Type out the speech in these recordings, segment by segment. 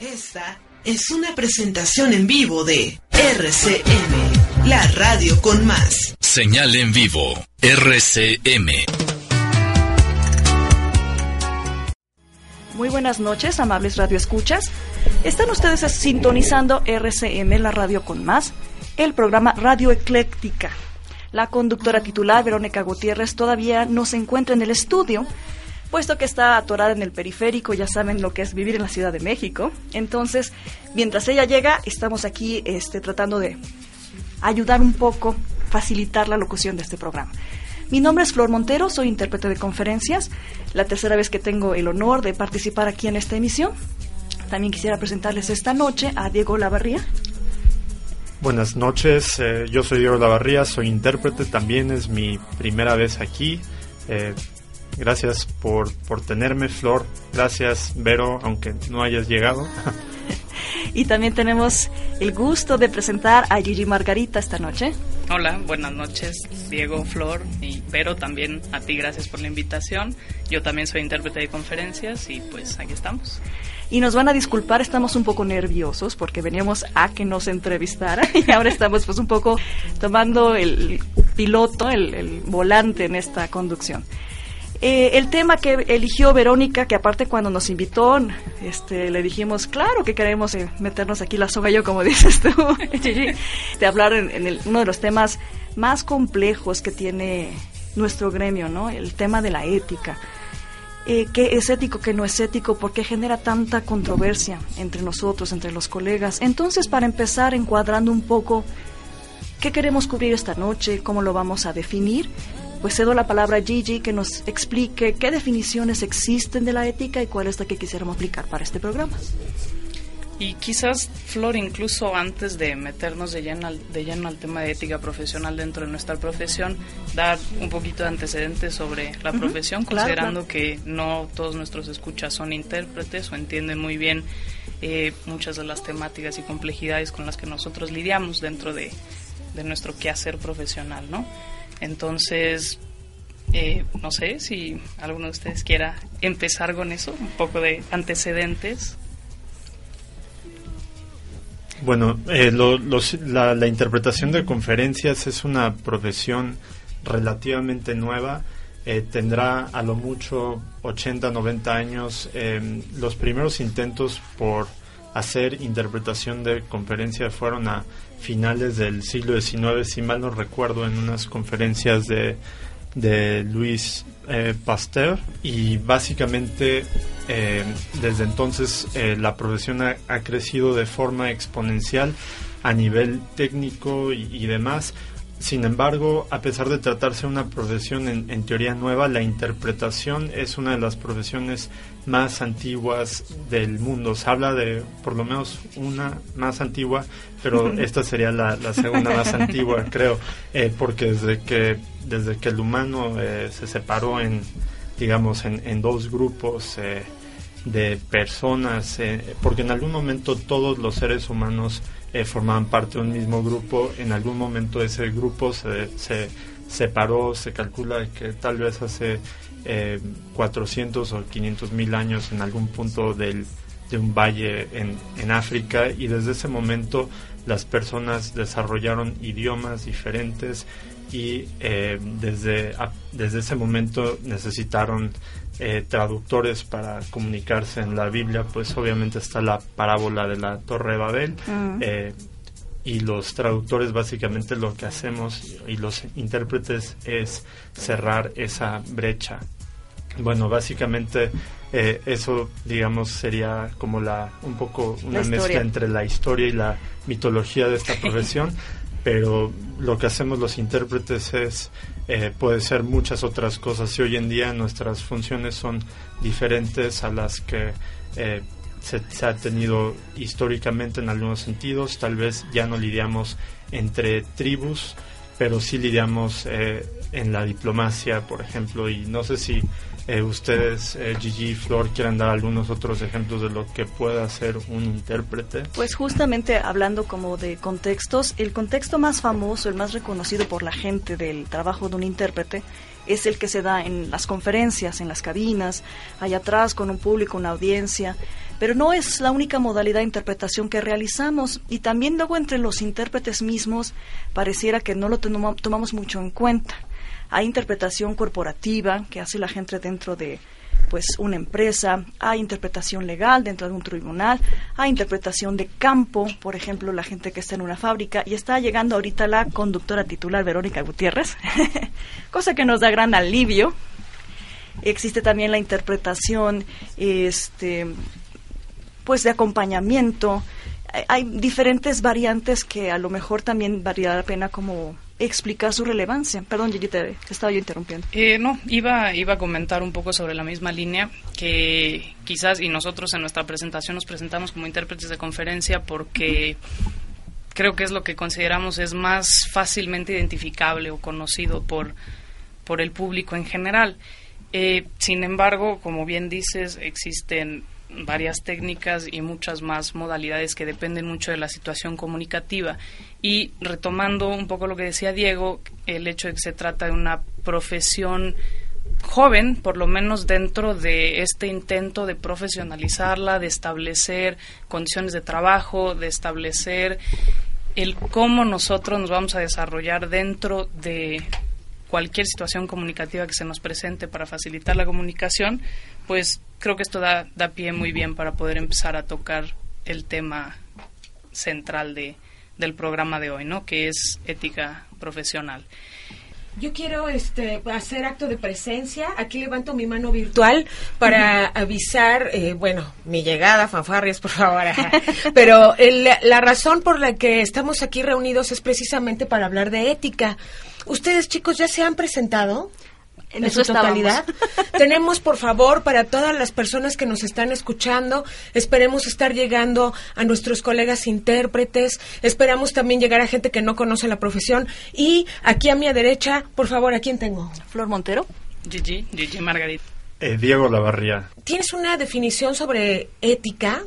Esta es una presentación en vivo de RCM, la radio con más. Señal en vivo, RCM. Muy buenas noches, amables radioescuchas. Están ustedes sintonizando RCM, la radio con más, el programa Radio Ecléctica. La conductora titular, Verónica Gutiérrez, todavía no se encuentra en el estudio, puesto que está atorada en el periférico, ya saben lo que es vivir en la Ciudad de México. Entonces, mientras ella llega, estamos aquí este, tratando de ayudar un poco, facilitar la locución de este programa. Mi nombre es Flor Montero, soy intérprete de conferencias, la tercera vez que tengo el honor de participar aquí en esta emisión. También quisiera presentarles esta noche a Diego Lavarría. Buenas noches, eh, yo soy Diego Lavarría, soy intérprete, también es mi primera vez aquí. Eh, Gracias por, por tenerme, Flor. Gracias, Vero, aunque no hayas llegado. y también tenemos el gusto de presentar a Gigi Margarita esta noche. Hola, buenas noches, Diego, Flor y Vero, también a ti gracias por la invitación. Yo también soy intérprete de conferencias y pues aquí estamos. Y nos van a disculpar, estamos un poco nerviosos porque veníamos a que nos entrevistara y ahora estamos pues un poco tomando el piloto, el, el volante en esta conducción. Eh, el tema que eligió Verónica, que aparte cuando nos invitó, este, le dijimos, claro que queremos eh, meternos aquí la soga yo, como dices tú, de hablar en, uno de los temas más complejos que tiene nuestro gremio, ¿no? El tema de la ética. Eh, ¿Qué es ético, qué no es ético? ¿Por qué genera tanta controversia entre nosotros, entre los colegas? Entonces, para empezar, encuadrando un poco qué queremos cubrir esta noche, cómo lo vamos a definir, pues cedo la palabra a Gigi que nos explique qué definiciones existen de la ética y cuál es la que quisiéramos aplicar para este programa. Y quizás, Flor, incluso antes de meternos de lleno, al, de lleno al tema de ética profesional dentro de nuestra profesión, dar un poquito de antecedentes sobre la profesión, considerando que no todos nuestros escuchas son intérpretes o entienden muy bien eh, muchas de las temáticas y complejidades con las que nosotros lidiamos dentro de, de nuestro quehacer profesional, ¿no? Entonces, eh, no sé si alguno de ustedes quiera empezar con eso, un poco de antecedentes. Bueno, eh, la, interpretación de conferencias es una profesión relativamente nueva. Eh, tendrá a lo mucho 80, 90 años. los primeros intentos por hacer interpretación de conferencias fueron a finales del siglo XIX, si mal no recuerdo, en unas conferencias de, de Luis eh, Pasteur y básicamente eh, desde entonces eh, la profesión ha, crecido de forma exponencial a nivel técnico y demás. Sin embargo, a pesar de tratarse de una profesión en, teoría nueva, la interpretación es una de las profesiones más antiguas del mundo. Se habla de por lo menos una más antigua, pero esta sería la, segunda más antigua, creo, eh, porque desde que, desde que el humano eh, se separó en, digamos, en, dos grupos eh, de personas, porque en algún momento todos los seres humanos eh, formaban parte de un mismo grupo. En algún momento ese grupo se, se separó, se calcula que tal vez hace eh, 400 o 500 mil años en algún punto del, de un valle en, en África y desde ese momento las personas desarrollaron idiomas diferentes y eh, desde, desde ese momento necesitaron eh, traductores para comunicarse en la Biblia, pues obviamente está la parábola de la Torre de Babel. Mm. Eh, y los traductores básicamente lo que hacemos y los intérpretes es cerrar esa brecha. Bueno, básicamente eh, eso, digamos, sería como la un poco una mezcla entre la historia y la mitología de esta profesión, pero lo que hacemos los intérpretes es eh, puede ser muchas otras cosas y hoy en día nuestras funciones son diferentes a las que eh, se, ha tenido históricamente en algunos sentidos. Tal vez ya no lidiamos entre tribus, pero sí lidiamos eh, en la diplomacia, por ejemplo, y no sé si eh, ustedes, eh, Gigi y Flor, quieran dar algunos otros ejemplos de lo que puede hacer un intérprete. Pues justamente hablando como de contextos, el contexto más famoso, el más reconocido por la gente del trabajo de un intérprete, es el que se da en las conferencias, en las cabinas, allá atrás con un público, una audiencia, pero no es la única modalidad de interpretación que realizamos y también luego entre los intérpretes mismos pareciera que no lo tomamos mucho en cuenta. Hay interpretación corporativa que hace la gente dentro de pues una empresa, hay interpretación legal dentro de un tribunal, hay interpretación de campo, por ejemplo, la gente que está en una fábrica y está llegando ahorita la conductora titular Verónica Gutiérrez, cosa que nos da gran alivio. Existe también la interpretación este pues de acompañamiento. Hay diferentes variantes que a lo mejor también valdría la pena como explicar su relevancia. Perdón, Gigi, te, estaba yo interrumpiendo. Eh, no, iba, iba a comentar un poco sobre la misma línea que quizás, y nosotros en nuestra presentación nos presentamos como intérpretes de conferencia porque creo que es lo que consideramos es más fácilmente identificable o conocido por, por el público en general. Eh, sin embargo, como bien dices, existen varias técnicas y muchas más modalidades que dependen mucho de la situación comunicativa. Y retomando un poco lo que decía Diego, el hecho de que se trata de una profesión joven, por lo menos dentro de este intento de profesionalizarla, de establecer condiciones de trabajo, de establecer el cómo nosotros nos vamos a desarrollar dentro de cualquier situación comunicativa que se nos presente para facilitar la comunicación, pues creo que esto da, da pie muy bien para poder empezar a tocar el tema central de, del programa de hoy, ¿no? Que es ética profesional. Yo quiero este, hacer acto de presencia. Aquí levanto mi mano virtual para avisar, eh, bueno, mi llegada, fanfarrias, por favor. Pero la razón por la que estamos aquí reunidos es precisamente para hablar de ética. ¿Ustedes, chicos, ya se han presentado? en su totalidad. Tenemos, por favor, para todas las personas que nos están escuchando, esperemos estar llegando a nuestros colegas intérpretes, esperamos también llegar a gente que no conoce la profesión. Y aquí a mi derecha, por favor, ¿a quién tengo? Flor Montero. Gigi, Gigi Margarita. Eh, Diego Lavarría. ¿Tienes una definición sobre ética?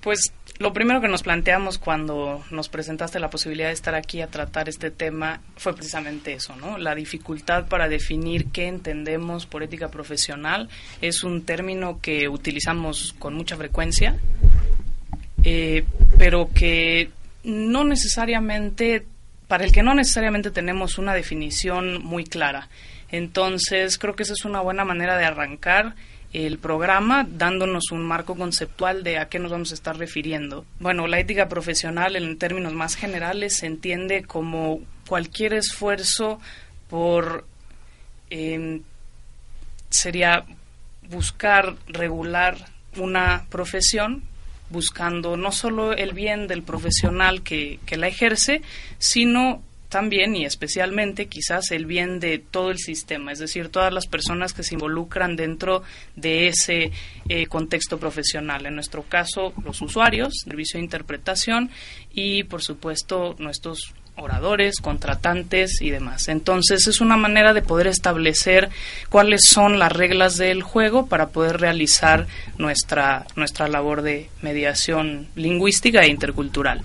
Pues lo primero que nos planteamos cuando nos presentaste la posibilidad de estar aquí a tratar este tema fue precisamente eso, ¿no? La dificultad para definir qué entendemos por ética profesional es un término que utilizamos con mucha frecuencia, eh, pero que no necesariamente, para el que no necesariamente tenemos una definición muy clara. Entonces, creo que esa es una buena manera de arrancar el programa dándonos un marco conceptual de a qué nos vamos a estar refiriendo. Bueno, la ética profesional en términos más generales se entiende como cualquier esfuerzo por em, sería buscar regular una profesión buscando no solo el bien del profesional que, que la ejerce, sino también y especialmente quizás el bien de todo el sistema, es decir, todas las personas que se involucran dentro de ese eh, contexto profesional. En nuestro caso, los usuarios, servicio de interpretación y, por supuesto, nuestros oradores, contratantes y demás. Entonces es una manera de poder establecer cuáles son las reglas del juego para poder realizar nuestra, nuestra labor de mediación lingüística e intercultural.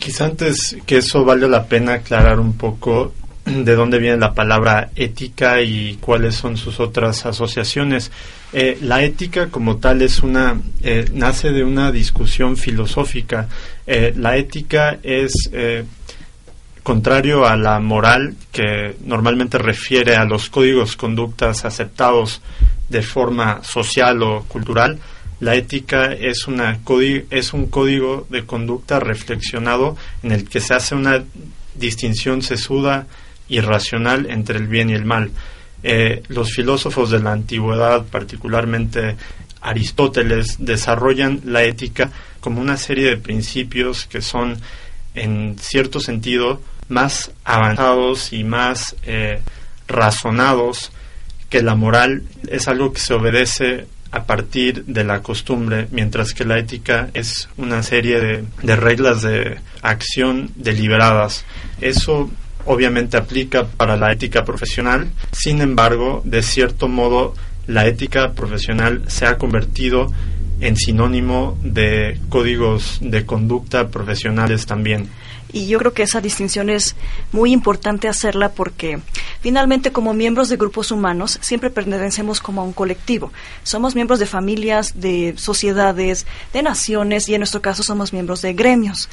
Quizá antes que eso vale la pena aclarar un poco de dónde viene la palabra ética y cuáles son sus otras asociaciones. Eh, la ética como tal es una eh, nace de una discusión filosófica. Eh, la ética es contrario a la moral que normalmente refiere a los códigos conductas aceptados de forma social o cultural la ética es, una es un código de conducta reflexionado en el que se hace una distinción sesuda y racional entre el bien y el mal. Eh, los filósofos de la antigüedad, particularmente Aristóteles, desarrollan la ética como una serie de principios que son, en cierto sentido, más avanzados y más eh, razonados que la moral. Es algo que se obedece a partir de la costumbre, mientras que la ética es una serie de, reglas de acción deliberadas. Eso obviamente aplica para la ética profesional, sin embargo, de cierto modo, la ética profesional se ha convertido en sinónimo de códigos de conducta profesionales también. Y yo creo que esa distinción es muy importante hacerla porque finalmente como miembros de grupos humanos siempre pertenecemos como a un colectivo. Somos miembros de familias, de sociedades, de naciones y en nuestro caso somos miembros de gremios.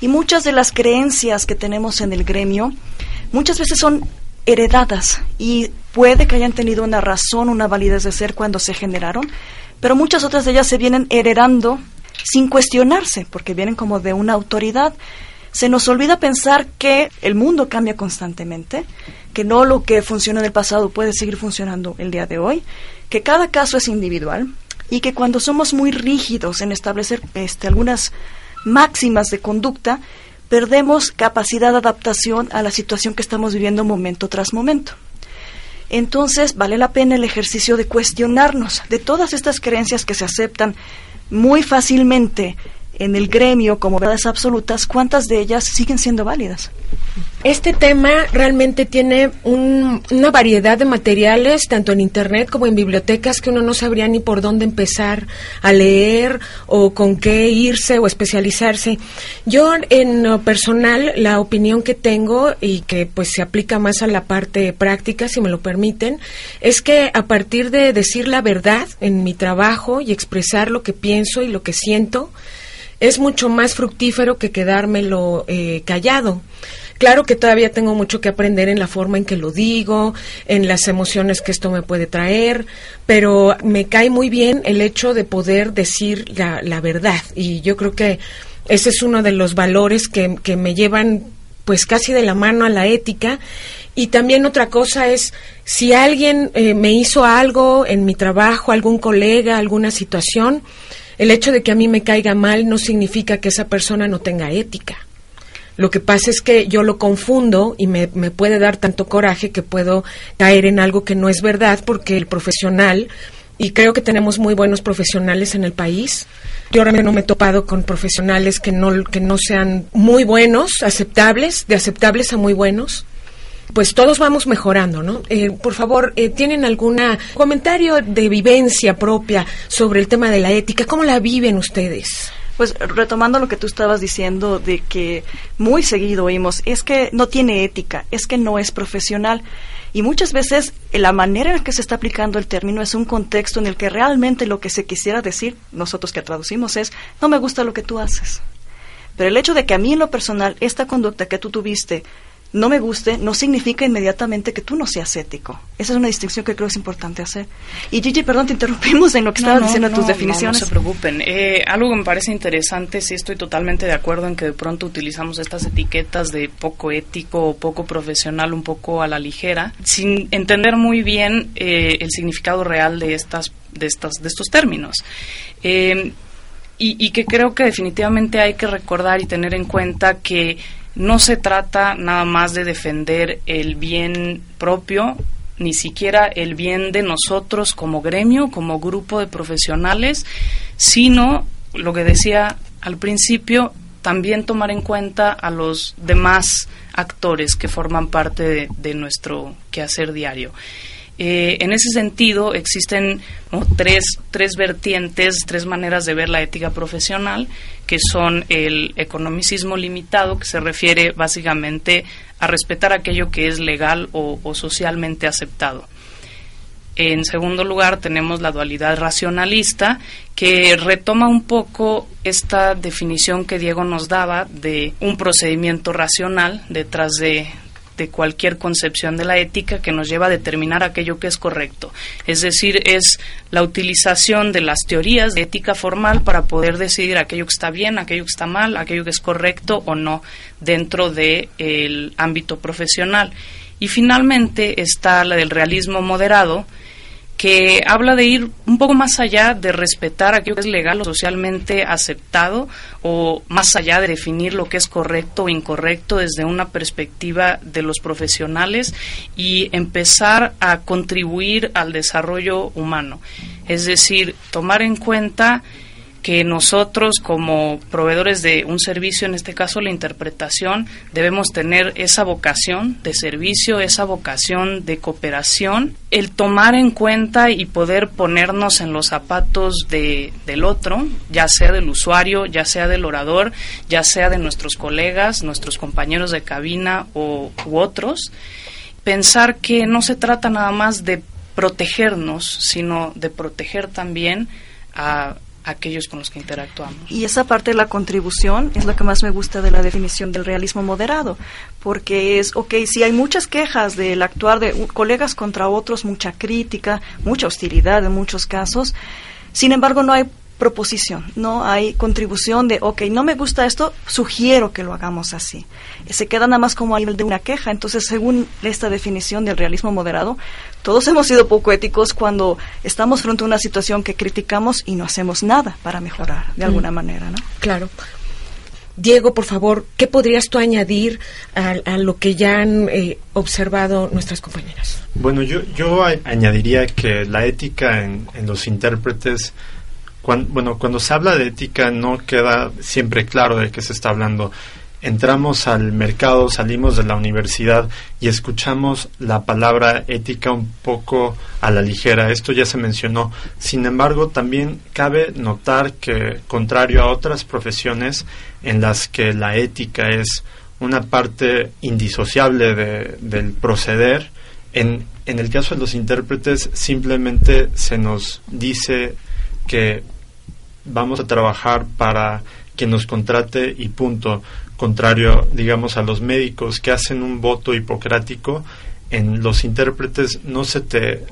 Y muchas de las creencias que tenemos en el gremio muchas veces son heredadas y puede que hayan tenido una razón, una validez de ser cuando se generaron, pero muchas otras de ellas se vienen heredando sin cuestionarse, porque vienen como de una autoridad. Se nos olvida pensar que el mundo cambia constantemente, que no lo que funcionó en el pasado puede seguir funcionando el día de hoy, que cada caso es individual y que cuando somos muy rígidos en establecer este, algunas máximas de conducta, perdemos capacidad de adaptación a la situación que estamos viviendo momento tras momento. Entonces, vale la pena el ejercicio de cuestionarnos de todas estas creencias que se aceptan muy fácilmente en el gremio como verdades absolutas, ¿cuántas de ellas siguen siendo válidas? Este tema realmente tiene una variedad de materiales, tanto en Internet como en bibliotecas, que uno no sabría ni por dónde empezar a leer o con qué irse o especializarse. Yo, en lo personal, la opinión que tengo y que pues se aplica más a la parte práctica, si me lo permiten, es que a partir de decir la verdad en mi trabajo y expresar lo que pienso y lo que siento, es mucho más fructífero que quedármelo eh, callado. Claro que todavía tengo mucho que aprender en la forma en que lo digo, en las emociones que esto me puede traer, pero me cae muy bien el hecho de poder decir la, la verdad. Y yo creo que ese es uno de los valores que, que me llevan pues casi de la mano a la ética. Y también otra cosa es, si alguien eh, me hizo algo en mi trabajo, algún colega, alguna situación, el hecho de que a mí me caiga mal no significa que esa persona no tenga ética. Lo que pasa es que yo lo confundo y me, puede dar tanto coraje que puedo caer en algo que no es verdad porque el profesional, y creo que tenemos muy buenos profesionales en el país, yo realmente no me he topado con profesionales que no, que no sean muy buenos, aceptables, de aceptables a muy buenos pues todos vamos mejorando, ¿no? Eh, por favor, eh, ¿tienen algún comentario de vivencia propia sobre el tema de la ética? ¿Cómo la viven ustedes? Pues retomando lo que tú estabas diciendo de que muy seguido oímos, es que no tiene ética, es que no es profesional. Y muchas veces la manera en que se está aplicando el término es un contexto en el que realmente lo que se quisiera decir, nosotros que traducimos, es, no me gusta lo que tú haces. Pero el hecho de que a mí en lo personal esta conducta que tú tuviste no me guste, no significa inmediatamente que tú no seas ético. Esa es una distinción que creo es importante hacer. Y Gigi, perdón, te interrumpimos en lo que estabas diciendo tus definiciones. No, se preocupen. Eh, algo que me parece interesante, sí estoy totalmente de acuerdo en que de pronto utilizamos estas etiquetas de poco ético o poco profesional un poco a la ligera, sin entender muy bien eh, el significado real de estas de estas de estos términos. Eh, y, y que creo que definitivamente hay que recordar y tener en cuenta que no se trata nada más de defender el bien propio, ni siquiera el bien de nosotros como gremio, como grupo de profesionales, sino, lo que decía al principio, también tomar en cuenta a los demás actores que forman parte de, de nuestro quehacer diario. Eh, en ese sentido, existen tres, tres vertientes, tres maneras de ver la ética profesional, que son el economicismo limitado, que se refiere básicamente a respetar aquello que es legal o, o socialmente aceptado. En segundo lugar, tenemos la dualidad racionalista, que retoma un poco esta definición que Diego nos daba de un procedimiento racional detrás de, de cualquier concepción de la ética que nos lleva a determinar aquello que es correcto. Es decir, es la utilización de las teorías de ética formal para poder decidir aquello que está bien, aquello que está mal, aquello que es correcto o no dentro del ámbito profesional. Y finalmente está la del realismo moderado, que habla de ir un poco más allá de respetar aquello que es legal o socialmente aceptado o más allá de definir lo que es correcto o incorrecto desde una perspectiva de los profesionales y empezar a contribuir al desarrollo humano. Es decir, tomar en cuenta que nosotros como proveedores de un servicio, en este caso la interpretación, debemos tener esa vocación de servicio, esa vocación de cooperación, el tomar en cuenta y poder ponernos en los zapatos de, del otro, ya sea del usuario, ya sea del orador, ya sea de nuestros colegas, nuestros compañeros de cabina o, u otros, pensar que no se trata nada más de protegernos, sino de proteger también a aquellos con los que interactuamos. Y esa parte de la contribución es lo que más me gusta de la definición del realismo moderado, porque es, ok, si hay muchas quejas del actuar de colegas contra otros, mucha crítica, mucha hostilidad en muchos casos, sin embargo no hay proposición, no hay contribución de, ok, no me gusta esto, sugiero que lo hagamos así. Se queda nada más como a nivel de una queja. Entonces, según esta definición del realismo moderado, todos hemos sido poco éticos cuando estamos frente a una situación que criticamos y no hacemos nada para mejorar de alguna mm. manera, ¿no? Claro. Diego, por favor, ¿qué podrías tú añadir a, lo que ya han eh, observado nuestras compañeras? Bueno, yo, yo añadiría que la ética en, en los intérpretes bueno, cuando se habla de ética no queda siempre claro de qué se está hablando. Entramos al mercado, salimos de la universidad y escuchamos la palabra ética un poco a la ligera. Esto ya se mencionó. Sin embargo, también cabe notar que, contrario a otras profesiones en las que la ética es una parte indisociable del proceder, en, en el caso de los intérpretes simplemente se nos dice que vamos a trabajar para que nos contrate y punto. Contrario, digamos, a los médicos que hacen un voto hipocrático, en los intérpretes no se te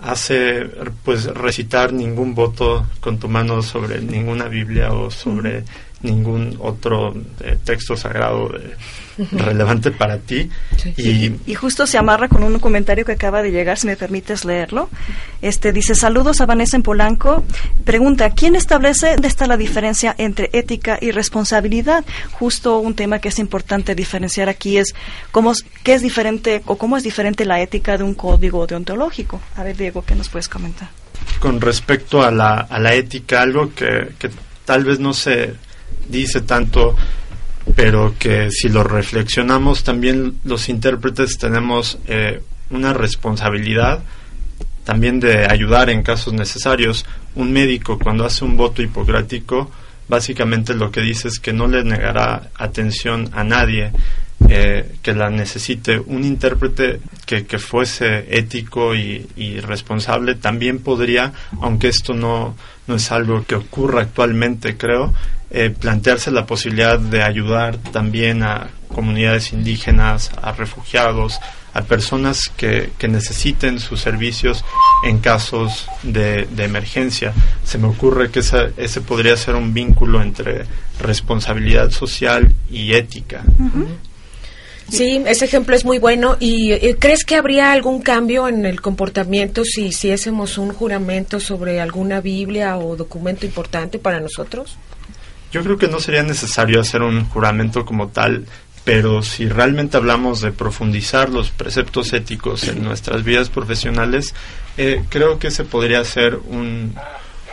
hace pues recitar ningún voto con tu mano sobre ninguna Biblia o sobre ningún otro eh, texto sagrado de, relevante para ti. Y, justo se amarra con un comentario que acaba de llegar, si me permites leerlo. Este dice, saludos a Vanessa en Polanco. Pregunta, ¿quién establece dónde está la diferencia entre ética y responsabilidad? Justo un tema que es importante diferenciar aquí es cómo, qué es diferente o cómo es diferente la ética de un código deontológico. A ver, Diego, ¿qué nos puedes comentar? Con respecto a la, a la ética, algo que, que tal vez no se dice tanto pero que si lo reflexionamos también los intérpretes tenemos eh, una responsabilidad también de ayudar en casos necesarios. Un médico cuando hace un voto hipocrático básicamente lo que dice es que no le negará atención a nadie eh, que la necesite. Un intérprete que, que fuese ético y, y, responsable también podría, aunque esto no, no es algo que ocurra actualmente, creo, eh, plantearse la posibilidad de ayudar también a comunidades indígenas, a refugiados, a personas que, que necesiten sus servicios en casos de, de, emergencia. Se me ocurre que ese podría ser un vínculo entre responsabilidad social y ética. Sí, ese ejemplo es muy bueno. ¿Y crees que habría algún cambio en el comportamiento si hiciésemos un juramento sobre alguna Biblia o documento importante para nosotros? Yo creo que no sería necesario hacer un juramento como tal, pero si realmente hablamos de profundizar los preceptos éticos en nuestras vidas profesionales, eh, creo que ese podría ser un,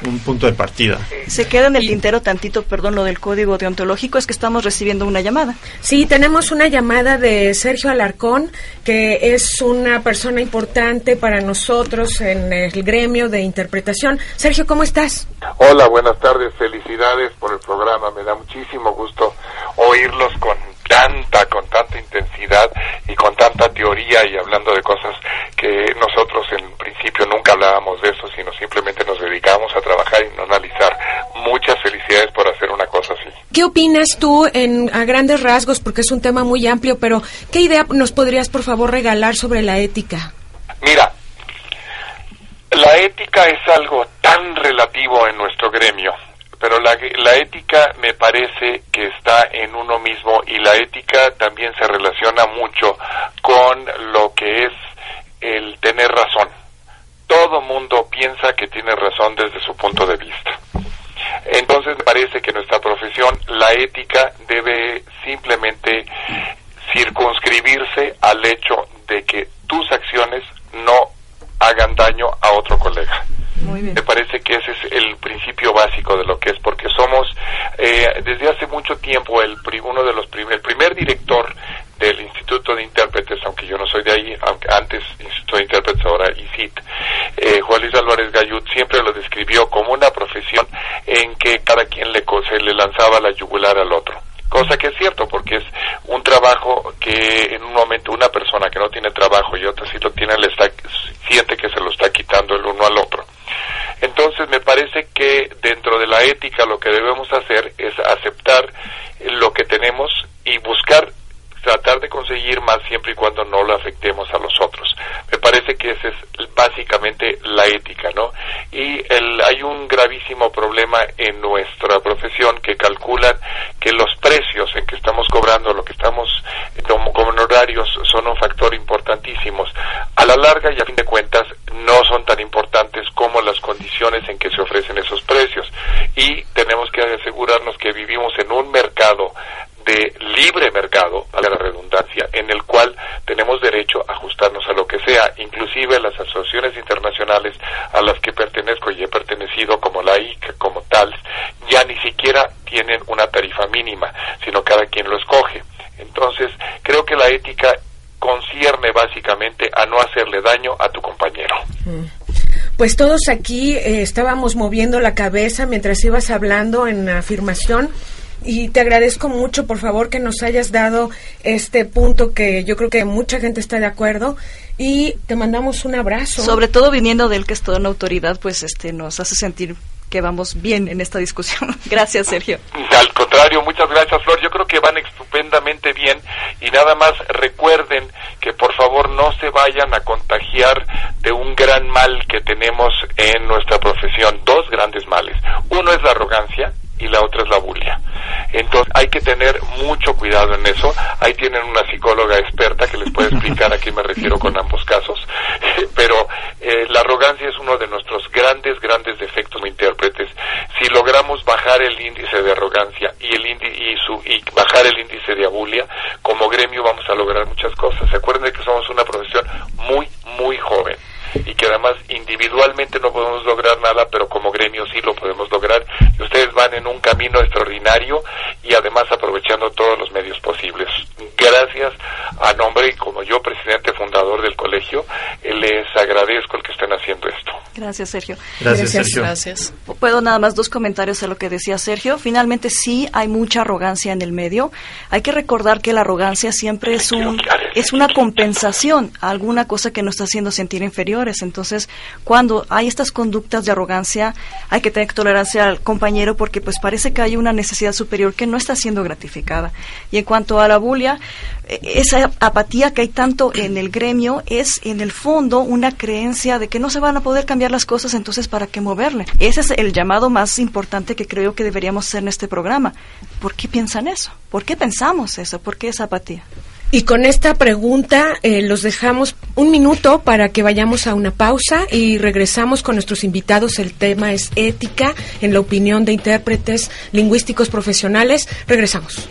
un punto de partida. Se queda en el tintero tantito, perdón, lo del código deontológico, es que estamos recibiendo una llamada. Sí, tenemos una llamada de Sergio Alarcón, que es una persona importante para nosotros en el gremio de interpretación. Sergio, ¿cómo estás? Hola, buenas tardes, felicidades por el programa, me da muchísimo gusto oírlos con tanta, con tanta intensidad y con tanta teoría y hablando de cosas que nosotros en principio nunca hablábamos de eso, sino simplemente nos dedicamos a trabajar y no analizar. Muchas felicidades por hacer una cosa así. ¿Qué opinas tú en, a grandes rasgos, porque es un tema muy amplio, pero qué idea nos podrías por favor regalar sobre la ética? Mira, la ética es algo tan relativo en nuestro gremio pero la, la ética me parece que está en uno mismo y la ética también se relaciona mucho con lo que es el tener razón. Todo mundo piensa que tiene razón desde su punto de vista. Entonces me parece que nuestra profesión, la ética, debe simplemente circunscribirse al hecho de que tus acciones no hagan daño a otro colega. Me parece que ese es el principio básico de lo que es, porque somos eh, desde hace mucho tiempo el uno de los el primer director del Instituto de Intérpretes, aunque yo no soy de ahí, aunque antes Instituto de Intérpretes, ahora ICIT, eh, Juan Luis Álvarez Gayut siempre lo describió como una profesión en que cada quien le, se le lanzaba la yugular al otro. Cosa que es cierto porque es un trabajo que en un momento una persona que no tiene trabajo y otra sí lo tiene le está, siente que se lo está quitando el uno al otro. Entonces me parece que dentro de la ética lo que debemos hacer es aceptar lo que tenemos y buscar tratar de conseguir más siempre y cuando no lo afectemos a los otros. Me parece que esa es básicamente la ética, ¿no? Y el, hay un gravísimo problema en nuestra profesión que calculan que los precios en que estamos cobrando, lo que estamos como, como honorarios, son un factor importantísimo. A la larga y a fin de cuentas no son tan importantes como las condiciones en que se ofrecen esos precios. Y tenemos que asegurarnos que vivimos en un mercado de libre mercado, a la redundancia, en el cual tenemos derecho a ajustarnos a lo que sea, inclusive las asociaciones internacionales a las que pertenezco y he pertenecido, como la IC, como tal, ya ni siquiera tienen una tarifa mínima, sino cada quien lo escoge. Entonces, creo que la ética concierne básicamente a no hacerle daño a tu compañero. Mm. Pues todos aquí eh, estábamos moviendo la cabeza mientras ibas hablando en afirmación y te agradezco mucho, por favor, que nos hayas dado este punto que yo creo que mucha gente está de acuerdo y te mandamos un abrazo. Sobre todo viniendo del que es toda una autoridad, pues este nos hace sentir que vamos bien en esta discusión. gracias, Sergio. Al contrario, muchas gracias, Flor. Yo creo que van estupendamente bien y nada más recuerden que por favor no se vayan a contagiar de un gran mal que tenemos en nuestra profesión. Dos grandes males. Uno es la arrogancia y la otra es la bulia. Entonces hay que tener mucho cuidado en eso. Ahí tienen una psicóloga experta que les puede explicar a qué me refiero con ambos casos. Pero eh, la arrogancia es uno de nuestros grandes, grandes defectos como intérpretes. Si logramos bajar el índice de arrogancia y el y, su, y bajar el índice de abulia, como gremio vamos a lograr muchas cosas. Se acuerden que somos una profesión muy, muy joven y que además individualmente no podemos lograr nada, pero como gremio sí lo podemos lograr. Y ustedes van en un camino extraordinario y además aprovechando todos los medios posibles. Gracias a nombre y como yo, presidente fundador del colegio, les agradezco el que estén haciendo esto. Gracias, Sergio. Gracias, Sergio. Gracias. Puedo nada más dos comentarios a lo que decía Sergio. Finalmente sí hay mucha arrogancia en el medio. Hay que recordar que la arrogancia siempre es un es una compensación a alguna cosa que nos está haciendo sentir inferior entonces, cuando hay estas conductas de arrogancia, hay que tener tolerancia al compañero porque pues parece que hay una necesidad superior que no está siendo gratificada. Y en cuanto a la bulia, e, esa apatía que hay tanto en el gremio es en el fondo una creencia de que no se van a poder cambiar las cosas, entonces ¿para qué moverle? Ese es el llamado más importante que creo que deberíamos hacer en este programa. ¿Por qué piensan eso? ¿Por qué pensamos eso? ¿Por qué esa apatía? Y con esta pregunta eh, los dejamos un minuto para que vayamos a una pausa y regresamos con nuestros invitados. El tema es ética en la opinión de intérpretes lingüísticos profesionales. Regresamos.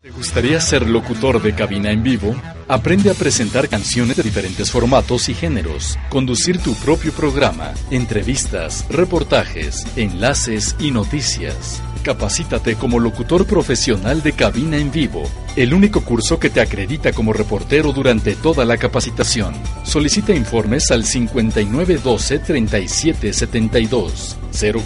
¿Te gustaría ser locutor de cabina en vivo? Aprende a presentar canciones de diferentes formatos y géneros, conducir tu propio programa, entrevistas, reportajes, enlaces y noticias. Capacítate como locutor profesional de cabina en vivo, el único curso que te acredita como reportero durante toda la capacitación. Solicita informes al 5912 3772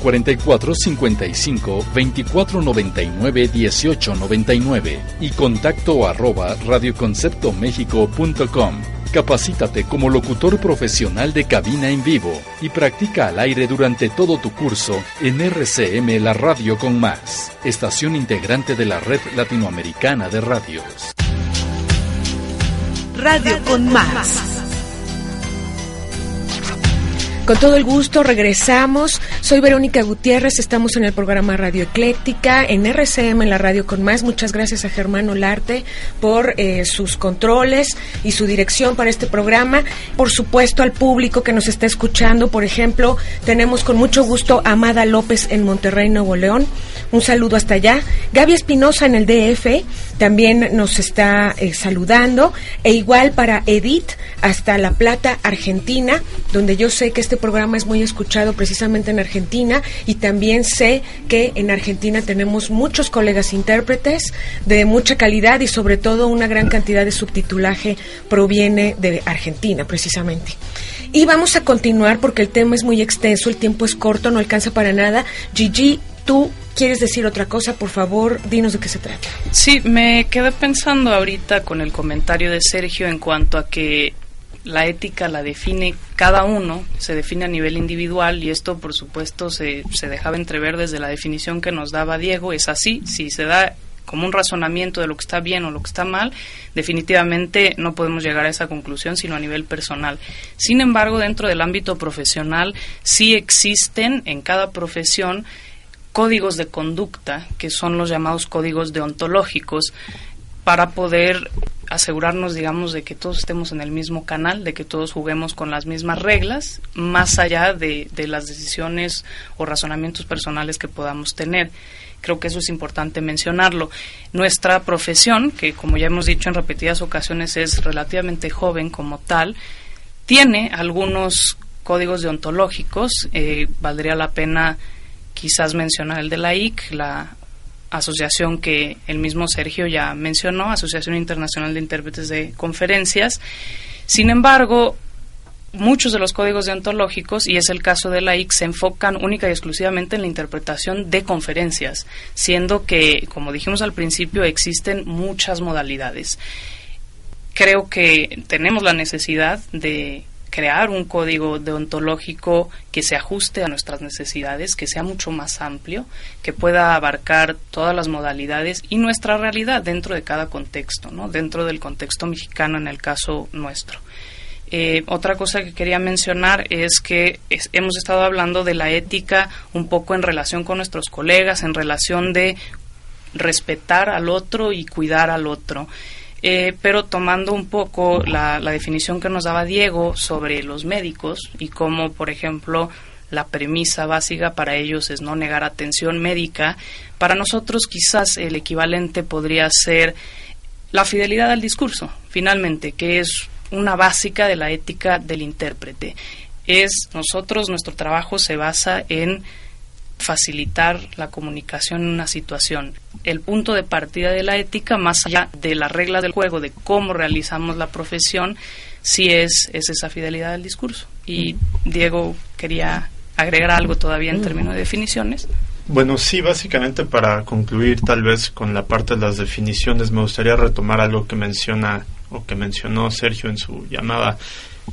044 55 2499 1899 y contacto arroba radioconceptomexico.com. Capacítate como locutor profesional de cabina en vivo y practica al aire durante todo tu curso en RCM La Radio con Más, estación integrante de la Red Latinoamericana de Radios. Radio con Más. Con todo el gusto regresamos. Soy Verónica Gutiérrez, estamos en el programa Radio Ecléctica, en RCM, en la radio con más. Muchas gracias a Germán Olarte por eh, sus controles y su dirección para este programa. Por supuesto, al público que nos está escuchando, por ejemplo, tenemos con mucho gusto a Amada López en Monterrey, Nuevo León. Un saludo hasta allá. Gaby Espinosa en el DF también nos está eh, saludando. E igual para Edith, hasta La Plata, Argentina, donde yo sé que este programa es muy escuchado precisamente en Argentina y también sé que en Argentina tenemos muchos colegas intérpretes de mucha calidad y sobre todo una gran cantidad de subtitulaje proviene de Argentina precisamente. Y vamos a continuar porque el tema es muy extenso, el tiempo es corto, no alcanza para nada. Gigi, tú quieres decir otra cosa, por favor, dinos de qué se trata. Sí, me quedé pensando ahorita con el comentario de Sergio en cuanto a que la ética la define cada uno, se define a nivel individual y esto por supuesto se, se dejaba entrever desde la definición que nos daba Diego, es así, si se da como un razonamiento de lo que está bien o lo que está mal, definitivamente no podemos llegar a esa conclusión sino a nivel personal. Sin embargo, dentro del ámbito profesional sí existen en cada profesión códigos de conducta, que son los llamados códigos deontológicos, para poder asegurarnos, digamos, de que todos estemos en el mismo canal, de que todos juguemos con las mismas reglas, más allá de, de las decisiones o razonamientos personales que podamos tener. Creo que eso es importante mencionarlo. Nuestra profesión, que como ya hemos dicho en repetidas ocasiones es relativamente joven como tal, tiene algunos códigos deontológicos. Eh, valdría la pena quizás mencionar el de la IC, la asociación que el mismo Sergio ya mencionó, Asociación Internacional de Intérpretes de Conferencias. Sin embargo, muchos de los códigos deontológicos, y es el caso de la IC, se enfocan única y exclusivamente en la interpretación de conferencias, siendo que, como dijimos al principio, existen muchas modalidades. Creo que tenemos la necesidad de crear un código deontológico que se ajuste a nuestras necesidades, que sea mucho más amplio, que pueda abarcar todas las modalidades y nuestra realidad dentro de cada contexto, ¿no? dentro del contexto mexicano en el caso nuestro. Eh, otra cosa que quería mencionar es que hemos estado hablando de la ética un poco en relación con nuestros colegas, en relación de respetar al otro y cuidar al otro. Eh, pero tomando un poco la, la, definición que nos daba Diego sobre los médicos y cómo, por ejemplo, la premisa básica para ellos es no negar atención médica, para nosotros quizás el equivalente podría ser la fidelidad al discurso, finalmente, que es una básica de la ética del intérprete. Es nosotros, nuestro trabajo se basa en facilitar la comunicación en una situación. El punto de partida de la ética, más allá de la regla del juego, de cómo realizamos la profesión, sí es, es esa fidelidad al discurso. Y Diego quería agregar algo todavía en términos de definiciones. Bueno, sí, básicamente para concluir tal vez con la parte de las definiciones, me gustaría retomar algo que menciona o que mencionó Sergio en su llamada,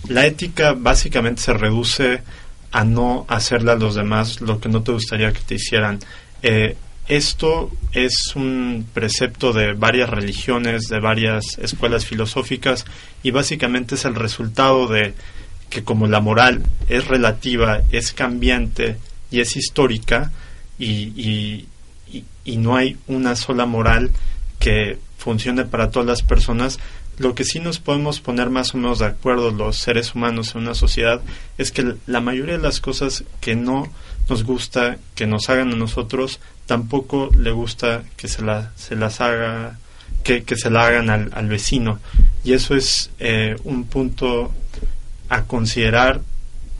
la ética básicamente se reduce a no hacerle a los demás lo que no te gustaría que te hicieran. Eh, esto es un precepto de varias religiones, de varias escuelas filosóficas y básicamente es el resultado de que como la moral es relativa, es cambiante y es histórica y, y no hay una sola moral que funcione para todas las personas, lo que sí nos podemos poner más o menos de acuerdo los seres humanos en una sociedad es que la mayoría de las cosas que no nos gusta que nos hagan a nosotros tampoco le gusta que se, la, se las haga que, se la hagan al, al vecino. Y eso es eh, un punto a considerar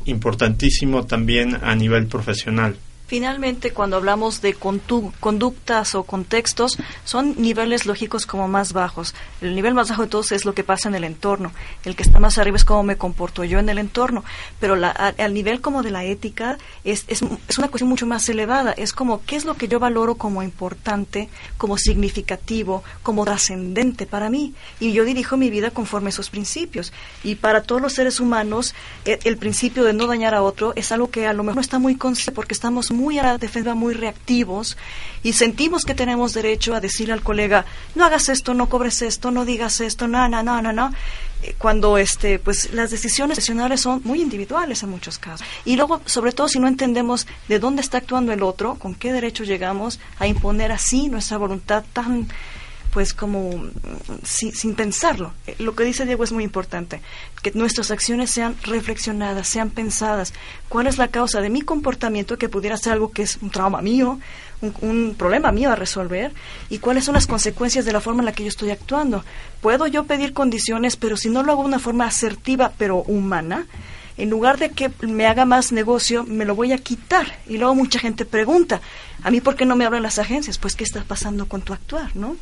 importantísimo también a nivel profesional Finalmente, cuando hablamos de conductas o contextos, son niveles lógicos como más bajos. El nivel más bajo de todos es lo que pasa en el entorno. El que está más arriba es cómo me comporto yo en el entorno. Pero al nivel como de la ética es, es, es, una cuestión mucho más elevada. Es como qué es lo que yo valoro como importante, como significativo, como trascendente para mí. Y yo dirijo mi vida conforme a esos principios. Y para todos los seres humanos, el, el principio de no dañar a otro es algo que a lo mejor no está muy consciente porque estamos muy a la defensa, muy reactivos y sentimos que tenemos derecho a decirle al colega, no hagas esto, no cobres esto, no digas esto, no, no, no, no, no. Eh, cuando este, pues las decisiones profesionales son muy individuales en muchos casos. Y luego, sobre todo, si no entendemos de dónde está actuando el otro, con qué derecho llegamos a imponer así nuestra voluntad tan pues como mm, sin, pensarlo. Eh, lo que dice Diego es muy importante, que nuestras acciones sean reflexionadas, sean pensadas. ¿Cuál es la causa de mi comportamiento que pudiera ser algo que es un trauma mío, un, problema mío a resolver y cuáles son las consecuencias de la forma en la que yo estoy actuando. Puedo yo pedir condiciones, pero si no lo hago de una forma asertiva pero humana, en lugar de que me haga más negocio, me lo voy a quitar. Y luego mucha gente pregunta, ¿a mí por qué no me hablan las agencias? Pues, ¿qué está pasando con tu actuar, no?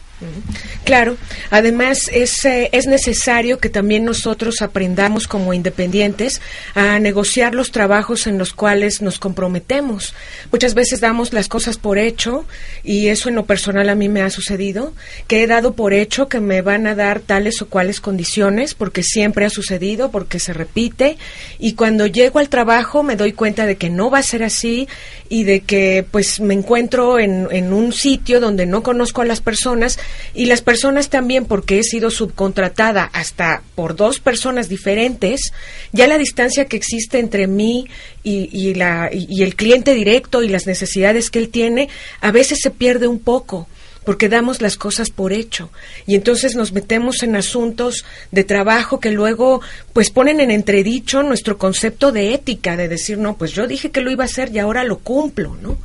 Claro, además es, eh, es necesario que también nosotros aprendamos como independientes a negociar los trabajos en los cuales nos comprometemos. Muchas veces damos las cosas por hecho y eso en lo personal a mí me ha sucedido, que he dado por hecho que me van a dar tales o cuales condiciones porque siempre ha sucedido, porque se repite y cuando llego al trabajo me doy cuenta de que no va a ser así y de que pues me encuentro en, en un sitio donde no conozco a las personas y las personas también, porque he sido subcontratada hasta por dos personas diferentes, ya la distancia que existe entre mí y, la, y el cliente directo y las necesidades que él tiene, a veces se pierde un poco porque damos las cosas por hecho y entonces nos metemos en asuntos de trabajo que luego pues ponen en entredicho nuestro concepto de ética, de decir, no, pues yo dije que lo iba a hacer y ahora lo cumplo, ¿no?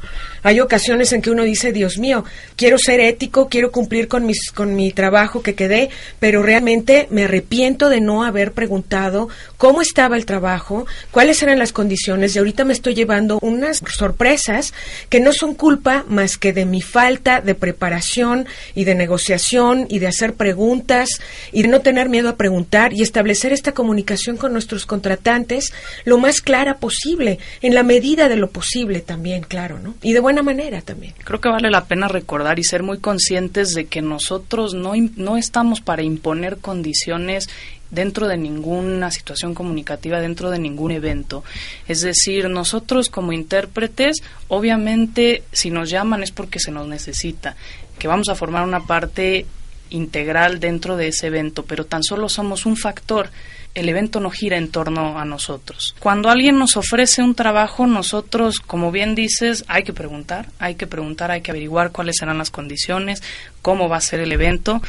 Hay ocasiones en que uno dice, Dios mío, quiero ser ético, quiero cumplir con, mis, con mi trabajo que quedé, pero realmente me arrepiento de no haber preguntado cómo estaba el trabajo, cuáles eran las condiciones y ahorita me estoy llevando unas sorpresas que no son culpa más que de mi falta de preparación y de negociación y de hacer preguntas y de no tener miedo a preguntar y establecer esta comunicación con nuestros contratantes lo más clara posible, en la medida de lo posible también, claro, ¿no? Y de buena manera también. Creo que vale la pena recordar y ser muy conscientes de que nosotros no, no estamos para imponer condiciones dentro de ninguna situación comunicativa, dentro de ningún evento. Es decir, nosotros como intérpretes, obviamente, si nos llaman es porque se nos necesita, que vamos a formar una parte integral dentro de ese evento, pero tan solo somos un factor el evento no gira en torno a nosotros. Cuando alguien nos ofrece un trabajo, nosotros, como bien dices, hay que preguntar, hay que preguntar, hay que averiguar cuáles serán las condiciones, cómo va a ser el evento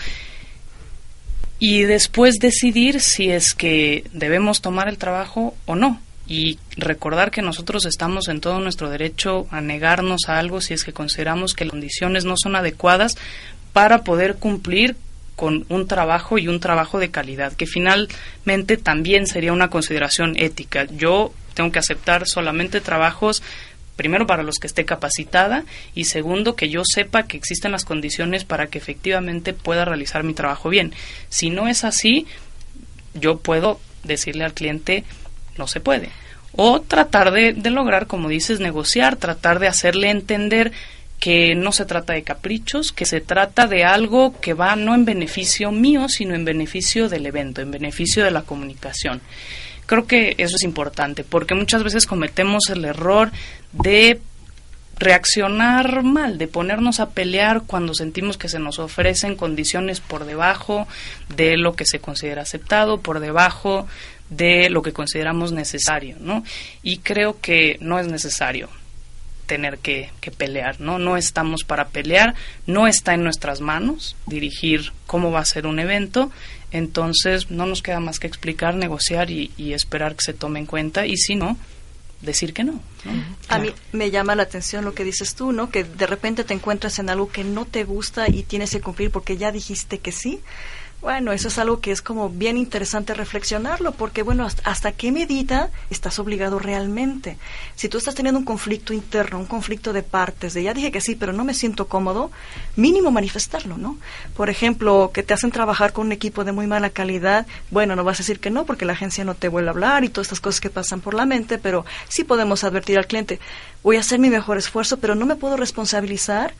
y después decidir si es que debemos tomar el trabajo o no. Y recordar que nosotros estamos en todo nuestro derecho a negarnos a algo si es que consideramos que las condiciones no son adecuadas para poder cumplir con un trabajo y un trabajo de calidad, que finalmente también sería una consideración ética. Yo tengo que aceptar solamente trabajos primero para los que esté capacitada y segundo que yo sepa que existen las condiciones para que efectivamente pueda realizar mi trabajo bien. Si no es así, yo puedo decirle al cliente no se puede. O tratar de, de lograr, como dices, negociar, tratar de hacerle entender que no se trata de caprichos, que se trata de algo que va no en beneficio mío, sino en beneficio del evento, en beneficio de la comunicación. Creo que eso es importante, porque muchas veces cometemos el error de reaccionar mal, de ponernos a pelear cuando sentimos que se nos ofrecen condiciones por debajo de lo que se considera aceptado, por debajo de lo que consideramos necesario, ¿no? Y creo que no es necesario tener que, pelear, ¿no? No estamos para pelear, no está en nuestras manos dirigir cómo va a ser un evento, entonces no nos queda más que explicar, negociar y, esperar que se tome en cuenta y si no, decir que no. A mí me llama la atención lo que dices tú, ¿no? Que de repente te encuentras en algo que no te gusta y tienes que cumplir porque ya dijiste que sí. Bueno, eso es algo que es como bien interesante reflexionarlo, porque bueno, hasta, qué medida estás obligado realmente. Si tú estás teniendo un conflicto interno, un conflicto de partes, de ya dije que sí, pero no me siento cómodo, mínimo manifestarlo, ¿no? Por ejemplo, que te hacen trabajar con un equipo de muy mala calidad, bueno, no vas a decir que no, porque la agencia no te vuelve a hablar y todas estas cosas que pasan por la mente, pero sí podemos advertir al cliente, voy a hacer mi mejor esfuerzo, pero no me puedo responsabilizar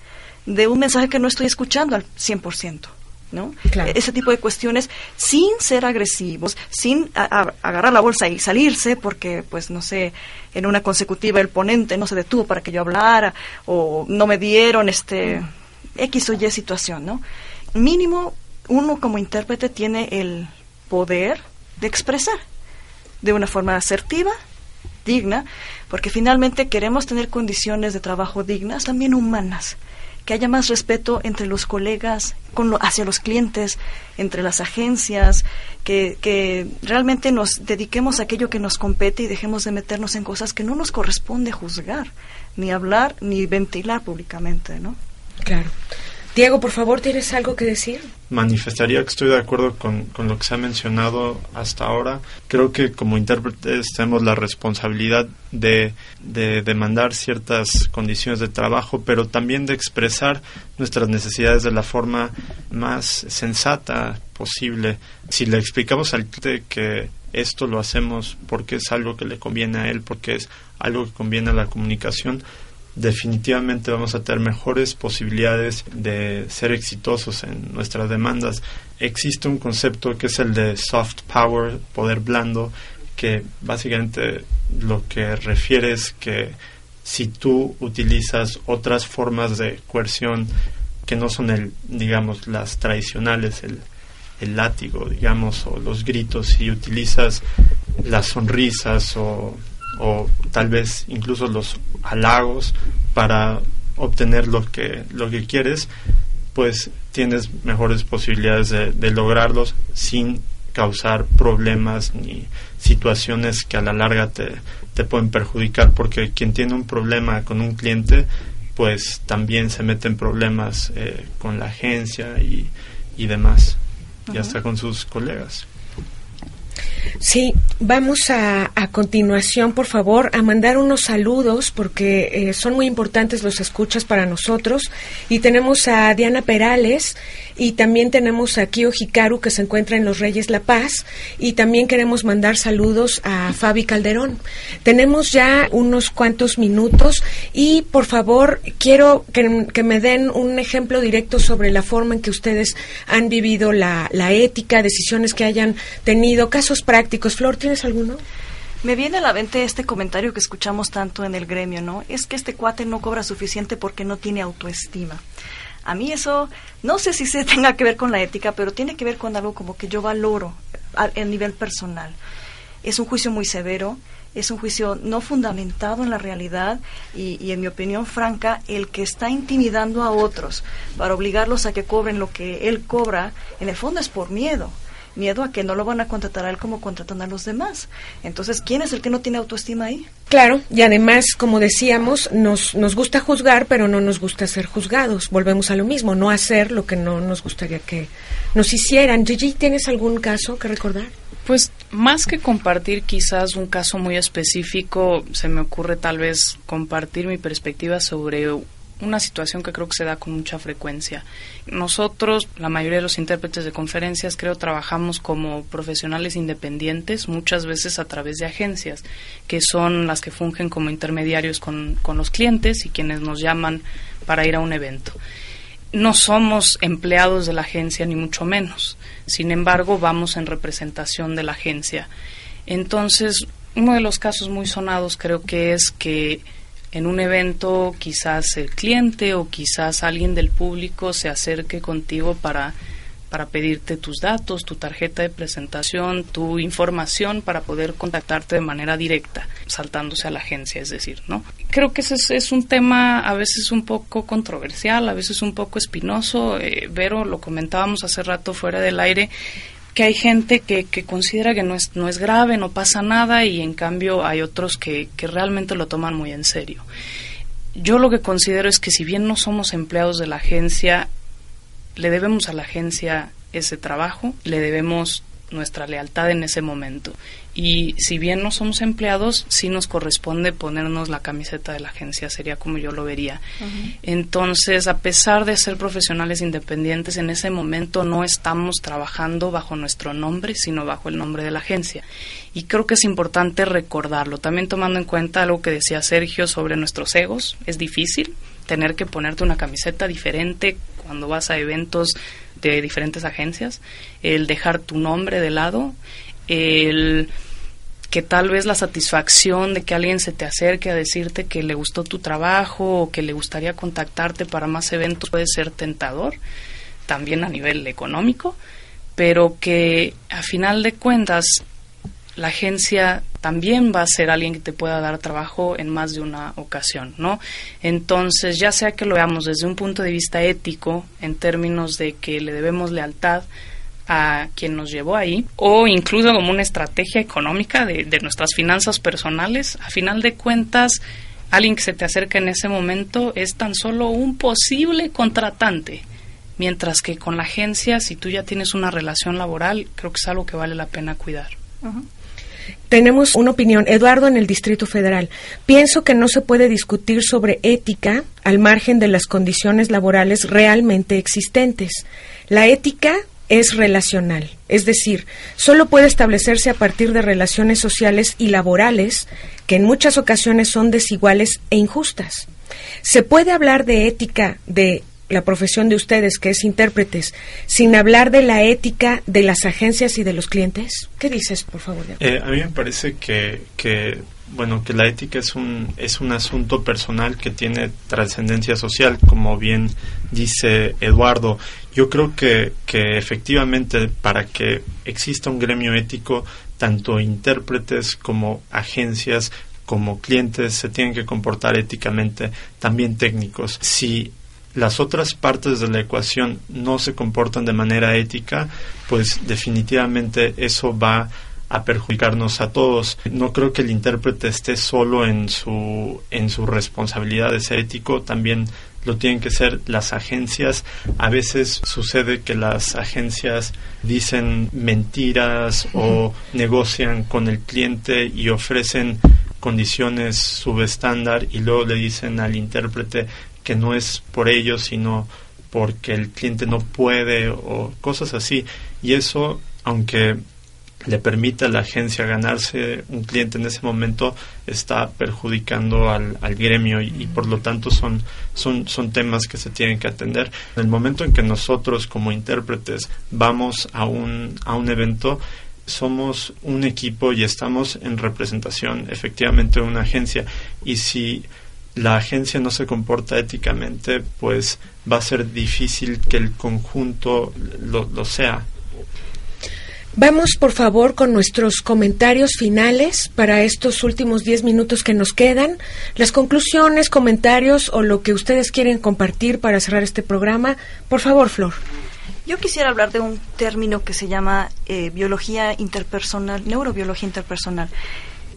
de un mensaje que no estoy escuchando al 100%. ¿No? Ese tipo de cuestiones sin ser agresivos, sin agarrar la bolsa y salirse porque, pues, no sé, en una consecutiva el ponente no se detuvo para que yo hablara o no me dieron este X o Y situación, ¿no? Mínimo, uno como intérprete tiene el poder de expresar de una forma asertiva, digna, porque finalmente queremos tener condiciones de trabajo dignas, también humanas que haya más respeto entre los colegas, con hacia los clientes, entre las agencias, que, que realmente nos dediquemos a aquello que nos compete y dejemos de meternos en cosas que no nos corresponde juzgar, ni hablar, ni ventilar públicamente, ¿no? Claro. Diego, por favor, ¿tienes algo que decir? Manifestaría que estoy de acuerdo con, con, lo que se ha mencionado hasta ahora. Creo que como intérpretes tenemos la responsabilidad de, de demandar ciertas condiciones de trabajo, pero también de expresar nuestras necesidades de la forma más sensata posible. Si le explicamos al cliente que esto lo hacemos porque es algo que le conviene a él, porque es algo que conviene a la comunicación, definitivamente vamos a tener mejores posibilidades de ser exitosos en nuestras demandas. Existe un concepto que es el de soft power, poder blando, que básicamente lo que refiere es que si tú utilizas otras formas de coerción que no son el, digamos, las tradicionales, el, el látigo, digamos, o los gritos, y utilizas las sonrisas o o tal vez incluso los halagos para obtener lo que, lo que quieres, pues tienes mejores posibilidades de, lograrlos sin causar problemas ni situaciones que a la larga te, te pueden perjudicar, porque quien tiene un problema con un cliente, pues también se mete en problemas eh, con la agencia y, y demás, y hasta con sus colegas. Sí, vamos a, a continuación, por favor, a mandar unos saludos porque eh, son muy importantes los escuchas para nosotros. Y tenemos a Diana Perales y también tenemos a Kio Hikaru que se encuentra en Los Reyes La Paz. Y también queremos mandar saludos a Fabi Calderón. Tenemos ya unos cuantos minutos y por favor quiero que, que me den un ejemplo directo sobre la forma en que ustedes han vivido la, la ética, decisiones que hayan tenido, casos prácticos. Flor, ¿tienes alguno? Me viene a la mente este comentario que escuchamos tanto en el gremio, ¿no? Es que este cuate no cobra suficiente porque no tiene autoestima. A mí eso, no sé si se tenga que ver con la ética, pero tiene que ver con algo como que yo valoro a, nivel personal. Es un juicio muy severo, es un juicio no fundamentado en la realidad y, en mi opinión franca, el que está intimidando a otros para obligarlos a que cobren lo que él cobra, en el fondo es por miedo miedo a que no lo van a contratar a él como contratan a los demás. Entonces, ¿quién es el que no tiene autoestima ahí? Claro, y además, como decíamos, nos, nos gusta juzgar, pero no nos gusta ser juzgados. Volvemos a lo mismo, no hacer lo que no nos gustaría que nos hicieran. Gigi, ¿tienes algún caso que recordar? Pues más que compartir quizás un caso muy específico, se me ocurre tal vez compartir mi perspectiva sobre una situación que creo que se da con mucha frecuencia. Nosotros, la mayoría de los intérpretes de conferencias, creo, trabajamos como profesionales independientes, muchas veces a través de agencias, que son las que fungen como intermediarios con, con los clientes y quienes nos llaman para ir a un evento. No somos empleados de la agencia, ni mucho menos. Sin embargo, vamos en representación de la agencia. Entonces, uno de los casos muy sonados creo que es que en un evento quizás el cliente o quizás alguien del público se acerque contigo para, para pedirte tus datos, tu tarjeta de presentación, tu información para poder contactarte de manera directa, saltándose a la agencia, es decir, ¿no? Creo que ese es, un tema a veces un poco controversial, a veces un poco espinoso. Eh, Vero, lo comentábamos hace rato fuera del aire, que hay gente que, que considera que no es, no es grave, no pasa nada y en cambio hay otros que, que realmente lo toman muy en serio. Yo lo que considero es que si bien no somos empleados de la agencia, le debemos a la agencia ese trabajo, le debemos nuestra lealtad en ese momento. Y si bien no somos empleados, sí nos corresponde ponernos la camiseta de la agencia, sería como yo lo vería. Entonces, a pesar de ser profesionales independientes, en ese momento no estamos trabajando bajo nuestro nombre, sino bajo el nombre de la agencia. Y creo que es importante recordarlo, también tomando en cuenta algo que decía Sergio sobre nuestros egos. Es difícil tener que ponerte una camiseta diferente cuando vas a eventos de diferentes agencias, el dejar tu nombre de lado, el que tal vez la satisfacción de que alguien se te acerque a decirte que le gustó tu trabajo o que le gustaría contactarte para más eventos puede ser tentador, también a nivel económico, pero que a final de cuentas la agencia también va a ser alguien que te pueda dar trabajo en más de una ocasión, ¿no? Entonces, ya sea que lo veamos desde un punto de vista ético, en términos de que le debemos lealtad a quien nos llevó ahí, o incluso como una estrategia económica de, de nuestras finanzas personales, a final de cuentas, alguien que se te acerca en ese momento es tan solo un posible contratante. Mientras que con la agencia, si tú ya tienes una relación laboral, creo que es algo que vale la pena cuidar. Tenemos una opinión. Eduardo en el Distrito Federal. Pienso que no se puede discutir sobre ética al margen de las condiciones laborales realmente existentes. La ética es relacional, es decir, solo puede establecerse a partir de relaciones sociales y laborales que en muchas ocasiones son desiguales e injustas. ¿Se puede hablar de ética de la profesión de ustedes, que es intérpretes, sin hablar de la ética de las agencias y de los clientes? ¿Qué dices, por favor? Eh, a mí me parece que, que, bueno, que la ética es un, es un asunto personal que tiene trascendencia social, como bien dice Eduardo. Yo creo que, que efectivamente para que exista un gremio ético tanto intérpretes como agencias como clientes se tienen que comportar éticamente, también técnicos. Si las otras partes de la ecuación no se comportan de manera ética, pues definitivamente eso va a perjudicarnos a todos. No creo que el intérprete esté solo en su en su responsabilidad de ser ético, también lo tienen que ser las agencias. A veces sucede que las agencias dicen mentiras o negocian con el cliente y ofrecen condiciones subestándar y luego le dicen al intérprete que no es por ello, sino porque el cliente no puede o cosas así. Y eso, aunque le permite a la agencia ganarse un cliente en ese momento, está perjudicando al, gremio y, por lo tanto son, son, son temas que se tienen que atender. En el momento en que nosotros como intérpretes vamos a un, a un evento, somos un equipo y estamos en representación efectivamente de una agencia y si la agencia no se comporta éticamente, pues va a ser difícil que el conjunto lo, lo sea. Vamos, por favor, con nuestros comentarios finales para estos últimos diez minutos que nos quedan. Las conclusiones, comentarios o lo que ustedes quieren compartir para cerrar este programa. Por favor, Flor. Yo quisiera hablar de un término que se llama eh, biología interpersonal, neurobiología interpersonal.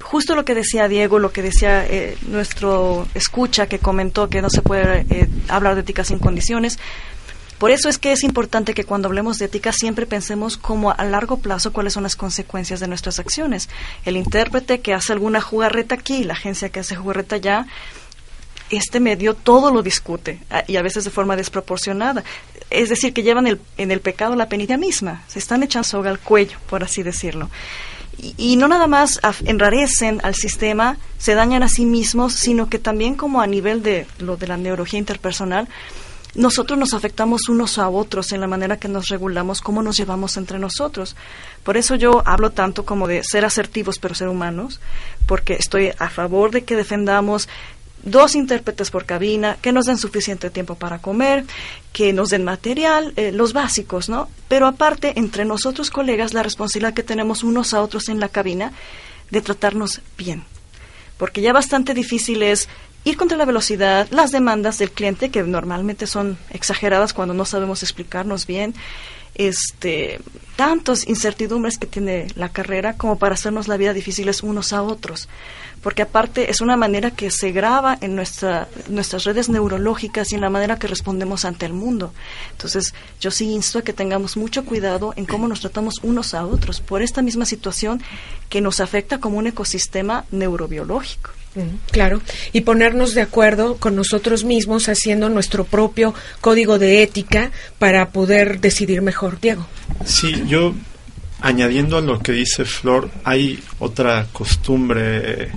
Justo lo que decía Diego, lo que decía eh, nuestro escucha que comentó que no se puede eh, hablar de ética sin condiciones. Por eso es que es importante que cuando hablemos de ética siempre pensemos como a largo plazo cuáles son las consecuencias de nuestras acciones. El intérprete que hace alguna jugarreta aquí, la agencia que hace jugarreta allá, este medio todo lo discute y a veces de forma desproporcionada. Es decir, que llevan el, en el pecado la penitencia misma, se están echando soga al cuello, por así decirlo. Y, y, no nada más enrarecen al sistema, se dañan a sí mismos, sino que también como a nivel de lo de la neurología interpersonal, nosotros nos afectamos unos a otros en la manera que nos regulamos, cómo nos llevamos entre nosotros. Por eso yo hablo tanto como de ser asertivos pero ser humanos, porque estoy a favor de que defendamos dos intérpretes por cabina, que nos den suficiente tiempo para comer, que nos den material, eh, los básicos, ¿no? Pero aparte, entre nosotros colegas, la responsabilidad que tenemos unos a otros en la cabina de tratarnos bien. Porque ya bastante difícil es ir contra la velocidad, las demandas del cliente, que normalmente son exageradas cuando no sabemos explicarnos bien, este, tantos incertidumbres que tiene la carrera como para hacernos la vida difíciles unos a otros. Porque aparte es una manera que se graba en nuestra, nuestras redes neurológicas y en la manera que respondemos ante el mundo. Entonces, yo sí insto a que tengamos mucho cuidado en cómo nos tratamos unos a otros por esta misma situación que nos afecta como un ecosistema neurobiológico. Claro, y ponernos de acuerdo con nosotros mismos haciendo nuestro propio código de ética para poder decidir mejor. Diego. Sí, yo añadiendo a lo que dice Flor, hay otra costumbre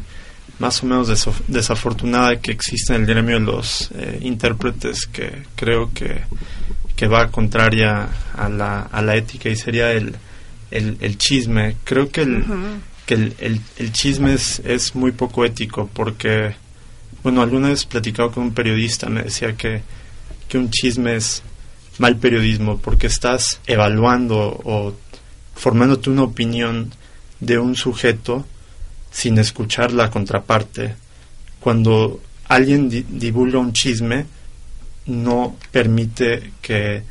más o menos desafortunada que existe en el gremio de los eh, intérpretes que creo que, que va contraria a la, a la ética y sería el, el, chisme. Creo que el, que el, el, chisme es, es, muy poco ético porque, bueno, alguna vez platicado con un periodista, me decía que, que un chisme es mal periodismo porque estás evaluando o formándote una opinión de un sujeto sin escuchar la contraparte. Cuando alguien divulga un chisme, no permite que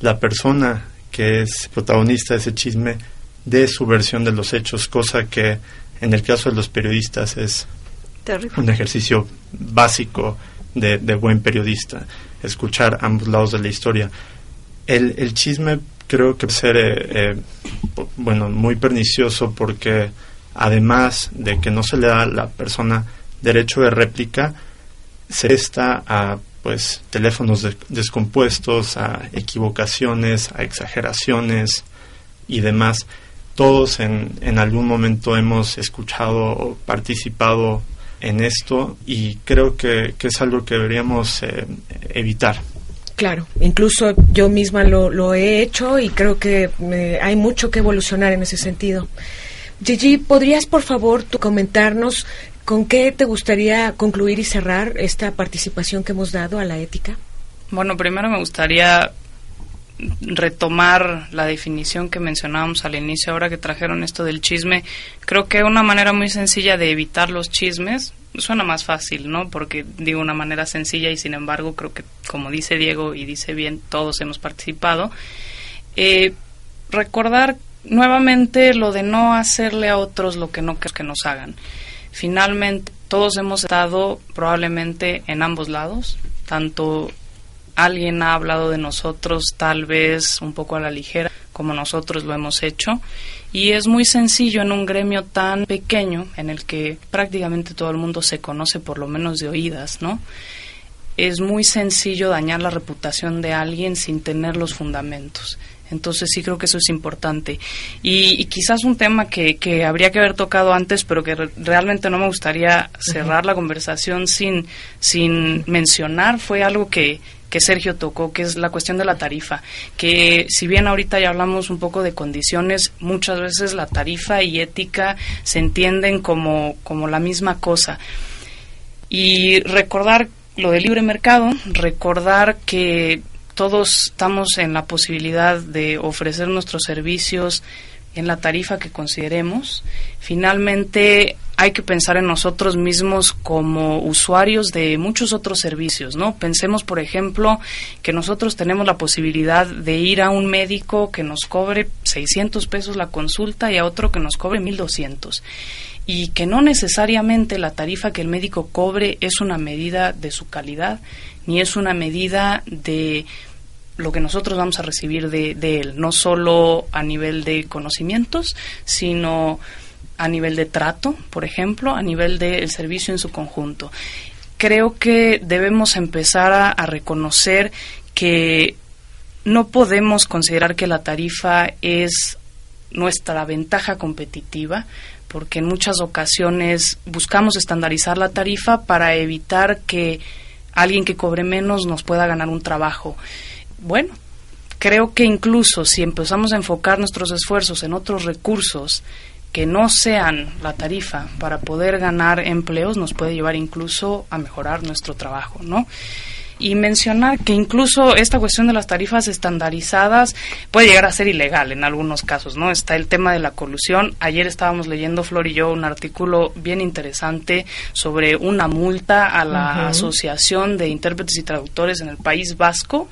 la persona que es protagonista de ese chisme dé su versión de los hechos, cosa que en el caso de los periodistas es un ejercicio básico de, buen periodista, escuchar ambos lados de la historia. El, el chisme creo que puede ser, eh, eh, bueno, muy pernicioso porque además de que no se le da a la persona derecho de réplica, se está a pues teléfonos descompuestos, a equivocaciones, a exageraciones y demás. Todos en, en algún momento hemos escuchado o participado en esto y creo que, es algo que deberíamos eh, evitar. Claro, incluso yo misma lo, lo he hecho y creo que eh, hay mucho que evolucionar en ese sentido. Gigi, ¿podrías por favor comentarnos con qué te gustaría concluir y cerrar esta participación que hemos dado a la ética? Bueno, primero me gustaría retomar la definición que mencionábamos al inicio, ahora que trajeron esto del chisme, creo que una manera muy sencilla de evitar los chismes suena más fácil, ¿no? Porque digo una manera sencilla y sin embargo creo que, como dice Diego y dice bien, todos hemos participado. Eh, recordar nuevamente lo de no hacerle a otros lo que no queremos que nos hagan. Finalmente, todos hemos estado probablemente en ambos lados, tanto alguien ha hablado de nosotros tal vez un poco a la ligera, como nosotros lo hemos hecho. Y es muy sencillo en un gremio tan pequeño, en el que prácticamente todo el mundo se conoce por lo menos de oídas, ¿no? Es muy sencillo dañar la reputación de alguien sin tener los fundamentos. Entonces sí creo que eso es importante. Y, quizás un tema que, que, habría que haber tocado antes, pero que realmente no me gustaría cerrar la conversación sin, sin mencionar, fue algo que, que Sergio tocó, que es la cuestión de la tarifa, que si bien ahorita ya hablamos un poco de condiciones, muchas veces la tarifa y ética se entienden como, como la misma cosa. Y recordar lo del libre mercado, recordar que todos estamos en la posibilidad de ofrecer nuestros servicios en la tarifa que consideremos. Finalmente, hay que pensar en nosotros mismos como usuarios de muchos otros servicios, ¿no? Pensemos, por ejemplo, que nosotros tenemos la posibilidad de ir a un médico que nos cobre 600 pesos la consulta y a otro que nos cobre 1200 y que no necesariamente la tarifa que el médico cobre es una medida de su calidad ni es una medida de lo que nosotros vamos a recibir de, de él, no solo a nivel de conocimientos, sino a nivel de trato, por ejemplo, a nivel del servicio en su conjunto. Creo que debemos empezar a, a reconocer que no podemos considerar que la tarifa es nuestra ventaja competitiva, porque en muchas ocasiones buscamos estandarizar la tarifa para evitar que alguien que cobre menos nos pueda ganar un trabajo. Bueno, creo que incluso si empezamos a enfocar nuestros esfuerzos en otros recursos que no sean la tarifa para poder ganar empleos nos puede llevar incluso a mejorar nuestro trabajo, ¿no? y mencionar que incluso esta cuestión de las tarifas estandarizadas puede llegar a ser ilegal en algunos casos, ¿no? Está el tema de la colusión. Ayer estábamos leyendo, Flor y yo, un artículo bien interesante sobre una multa a la Asociación de Intérpretes y Traductores en el País Vasco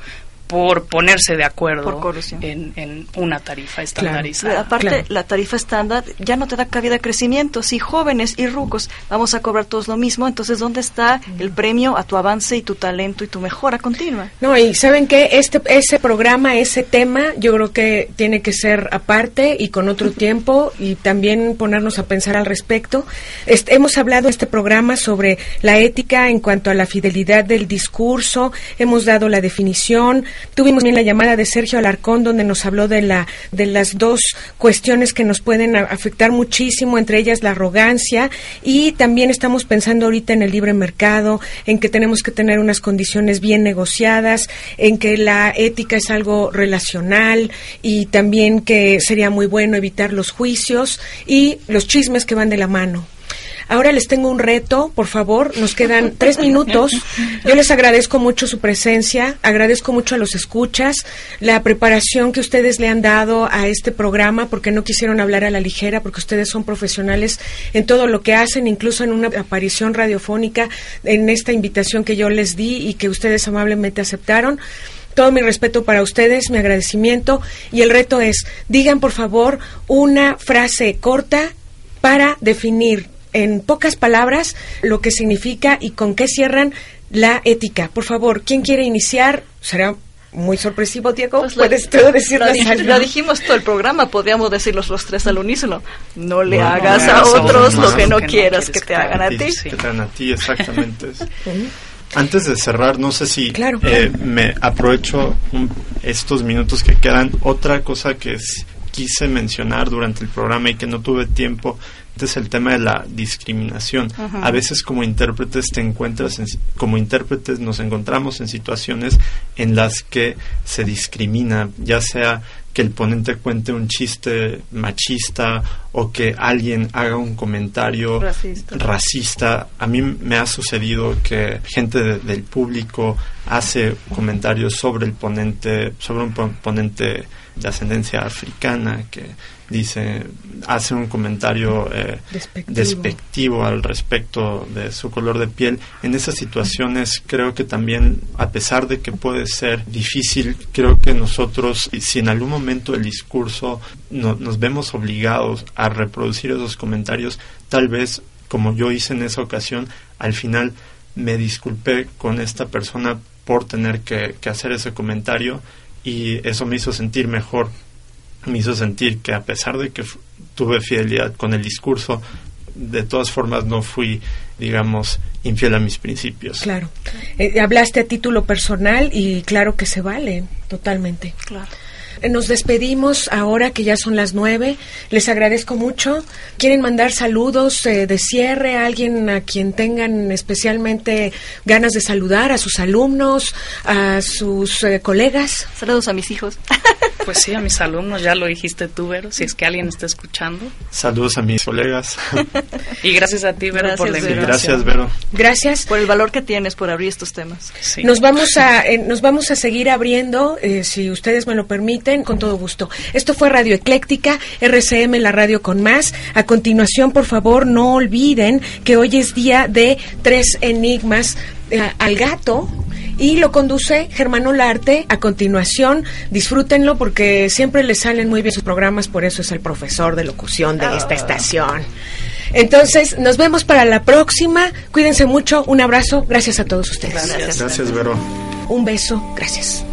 por ponerse de acuerdo en, una tarifa estandarizada. Aparte, la tarifa estándar ya no te da cabida a crecimiento. Si jóvenes y rucos vamos a cobrar todos lo mismo, entonces ¿dónde está el premio a tu avance y tu talento y tu mejora continua? No, y ¿saben que Este, ese programa, ese tema, yo creo que tiene que ser aparte y con otro tiempo y también ponernos a pensar al respecto. hemos hablado en este programa sobre la ética en cuanto a la fidelidad del discurso, hemos dado la definición, Tuvimos bien la llamada de Sergio Alarcón, donde nos habló de, la, de las dos cuestiones que nos pueden afectar muchísimo, entre ellas la arrogancia, y también estamos pensando ahorita en el libre mercado, en que tenemos que tener unas condiciones bien negociadas, en que la ética es algo relacional y también que sería muy bueno evitar los juicios y los chismes que van de la mano. Ahora les tengo un reto, por favor, nos quedan tres minutos. Yo les agradezco mucho su presencia, agradezco mucho a los escuchas, la preparación que ustedes le han dado a este programa, porque no quisieron hablar a la ligera, porque ustedes son profesionales en todo lo que hacen, incluso en una aparición radiofónica, en esta invitación que yo les di y que ustedes amablemente aceptaron todo mi respeto para ustedes, mi agradecimiento y el reto es, digan por favor una frase corta para definir en pocas palabras lo que significa y con qué cierran la ética. Por favor, ¿quién quiere iniciar? Será muy sorpresivo, Diego. Pues ¿Puedes tú lo, dijimos todo el programa, podríamos decirlos los tres al unísono. No le hagas a otros lo que no quieras que te hagan a ti. Que te hagan a ti, exactamente. Antes de cerrar, no sé si eh, me aprovecho estos minutos que quedan. Otra cosa que quise mencionar durante el programa y que no tuve tiempo es el tema de la discriminación. A veces como intérpretes te encuentras, como intérpretes nos encontramos en situaciones en las que se discrimina, ya sea que el ponente cuente un chiste machista o que alguien haga un comentario racista. A mí me ha sucedido que gente del público hace comentarios sobre el ponente, sobre un ponente de ascendencia africana que dice, hace un comentario eh, despectivo. al respecto de su color de piel. En esas situaciones creo que también, a pesar de que puede ser difícil, creo que nosotros, si en algún momento el discurso nos vemos obligados a reproducir esos comentarios, tal vez, como yo hice en esa ocasión, al final me disculpé con esta persona por tener que hacer ese comentario y eso me hizo sentir mejor me hizo sentir que a pesar de que tuve fidelidad con el discurso, de todas formas no fui, digamos, infiel a mis principios. Claro. Eh, hablaste a título personal y claro que se vale, totalmente. Claro. Nos despedimos ahora que ya son las nueve. Les agradezco mucho. ¿Quieren mandar saludos eh, de cierre a alguien a quien tengan especialmente ganas de saludar? ¿A sus alumnos? ¿A sus eh, colegas? Saludos a mis hijos. Pues sí, a mis alumnos, ya lo dijiste tú, Vero, si es que alguien está escuchando. Saludos a mis colegas. y gracias a ti, Vero, por la invitación. gracias, Vero. Gracias. Por el valor que tienes por abrir estos temas. Nos, vamos a, eh, nos vamos a seguir abriendo, si ustedes me lo permiten con todo gusto. Esto fue Radio Ecléctica, RCM, la radio con más. A continuación, por favor, no olviden que hoy es día de tres enigmas eh, al gato y lo conduce Germano Larte. A continuación, disfrútenlo porque siempre le salen muy bien sus programas, por eso es el profesor de locución de esta ah. estación. Entonces, nos vemos para la próxima. Cuídense mucho. Un abrazo. Gracias a todos ustedes. Gracias, Gracias Vero. Un beso. Gracias.